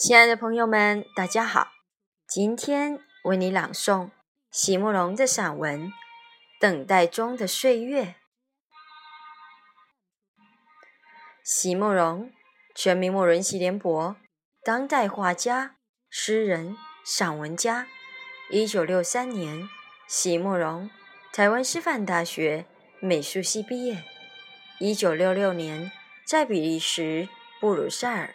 亲爱的朋友们，大家好！今天为你朗诵席慕容的散文《等待中的岁月》。席慕容，全名慕人席联博，当代画家、诗人、散文家。一九六三年，席慕容台湾师范大学美术系毕业。一九六六年，在比利时布鲁塞尔。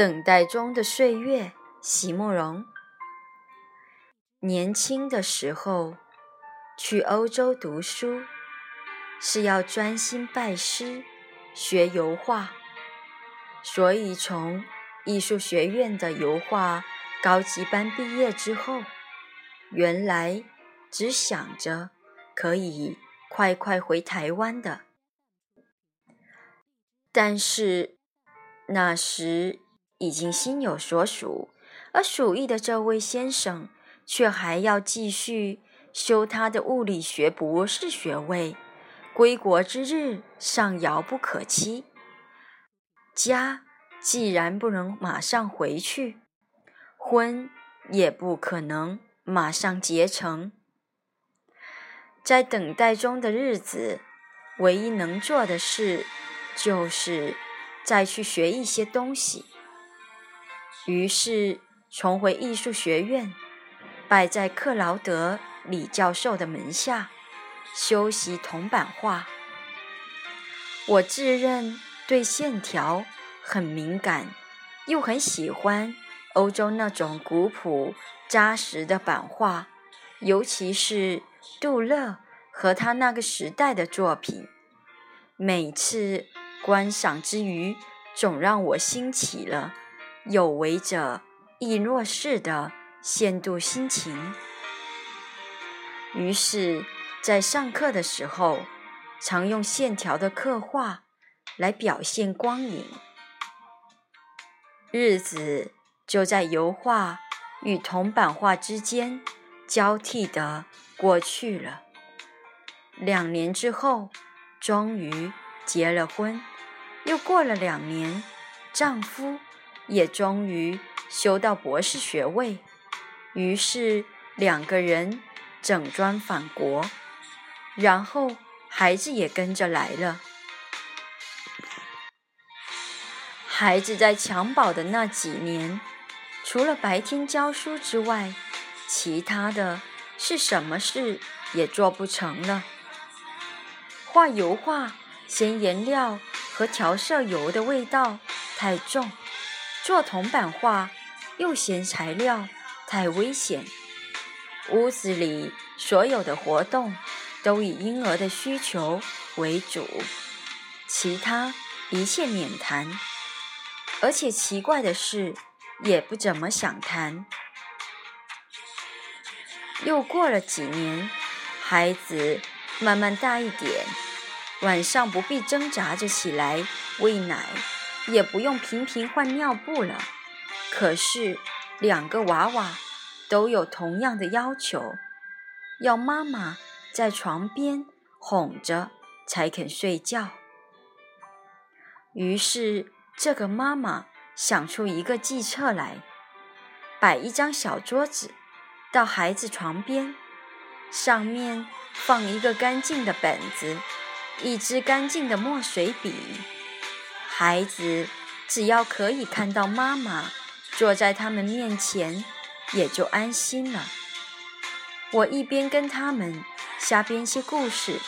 等待中的岁月，席慕容。年轻的时候去欧洲读书，是要专心拜师学油画，所以从艺术学院的油画高级班毕业之后，原来只想着可以快快回台湾的，但是那时。已经心有所属，而属意的这位先生却还要继续修他的物理学博士学位，归国之日尚遥不可期。家既然不能马上回去，婚也不可能马上结成，在等待中的日子，唯一能做的事就是再去学一些东西。于是重回艺术学院，拜在克劳德李教授的门下，修习铜版画。我自认对线条很敏感，又很喜欢欧洲那种古朴扎实的版画，尤其是杜勒和他那个时代的作品。每次观赏之余，总让我兴起了。有为者亦若是的限度心情。于是，在上课的时候，常用线条的刻画来表现光影。日子就在油画与铜版画之间交替的过去了。两年之后，终于结了婚。又过了两年，丈夫。也终于修到博士学位，于是两个人整装返国，然后孩子也跟着来了。孩子在襁褓的那几年，除了白天教书之外，其他的是什么事也做不成了。画油画嫌颜料和调色油的味道太重。做铜版画又嫌材料太危险，屋子里所有的活动都以婴儿的需求为主，其他一切免谈。而且奇怪的是，也不怎么想谈。又过了几年，孩子慢慢大一点，晚上不必挣扎着起来喂奶。也不用频频换尿布了，可是两个娃娃都有同样的要求，要妈妈在床边哄着才肯睡觉。于是这个妈妈想出一个计策来，摆一张小桌子到孩子床边，上面放一个干净的本子，一支干净的墨水笔。孩子只要可以看到妈妈坐在他们面前，也就安心了。我一边跟他们瞎编些故事，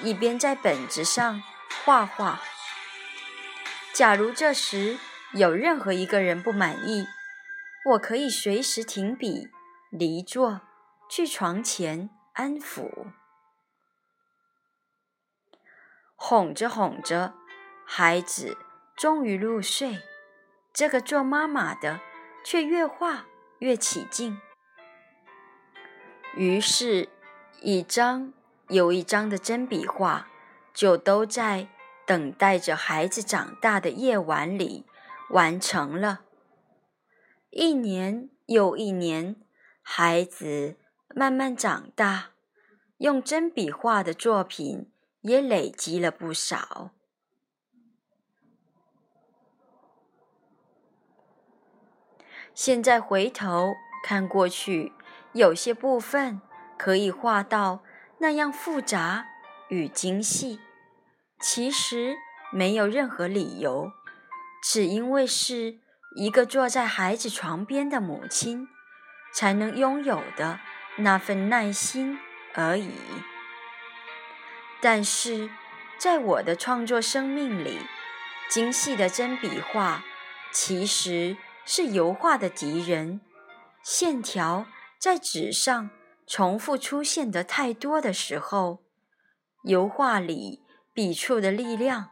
一边在本子上画画。假如这时有任何一个人不满意，我可以随时停笔离座，去床前安抚。哄着哄着，孩子终于入睡，这个做妈妈的却越画越起劲。于是，一张又一张的真笔画，就都在等待着孩子长大的夜晚里完成了。一年又一年，孩子慢慢长大，用真笔画的作品也累积了不少。现在回头看过去。有些部分可以画到那样复杂与精细，其实没有任何理由，只因为是一个坐在孩子床边的母亲才能拥有的那份耐心而已。但是，在我的创作生命里，精细的真笔画其实是油画的敌人，线条。在纸上重复出现的太多的时候，油画里笔触的力量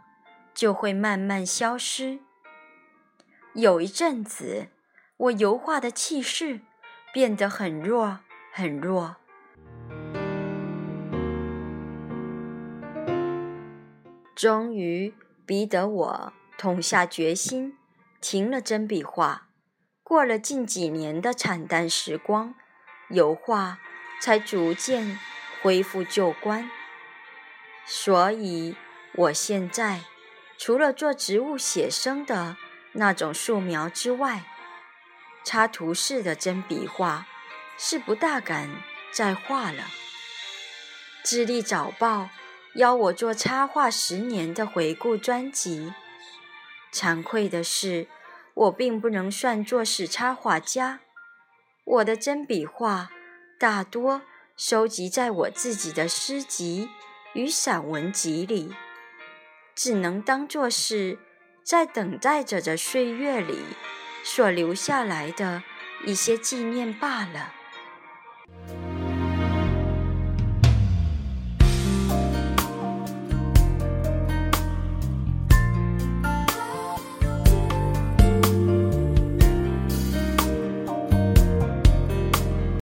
就会慢慢消失。有一阵子，我油画的气势变得很弱很弱，终于逼得我痛下决心，停了真笔画。过了近几年的惨淡时光。油画才逐渐恢复旧观，所以我现在除了做植物写生的那种素描之外，插图式的真笔画是不大敢再画了。智利早报邀我做插画十年的回顾专辑，惭愧的是，我并不能算作是插画家。我的真笔画大多收集在我自己的诗集与散文集里，只能当作是在等待着的岁月里所留下来的一些纪念罢了。